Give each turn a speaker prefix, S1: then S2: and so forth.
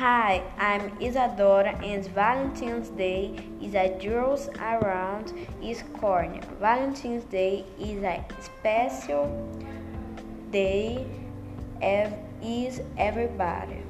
S1: Hi, I'm Isadora and Valentine's Day is a jewels around East corner. Valentine's Day is a special day is everybody.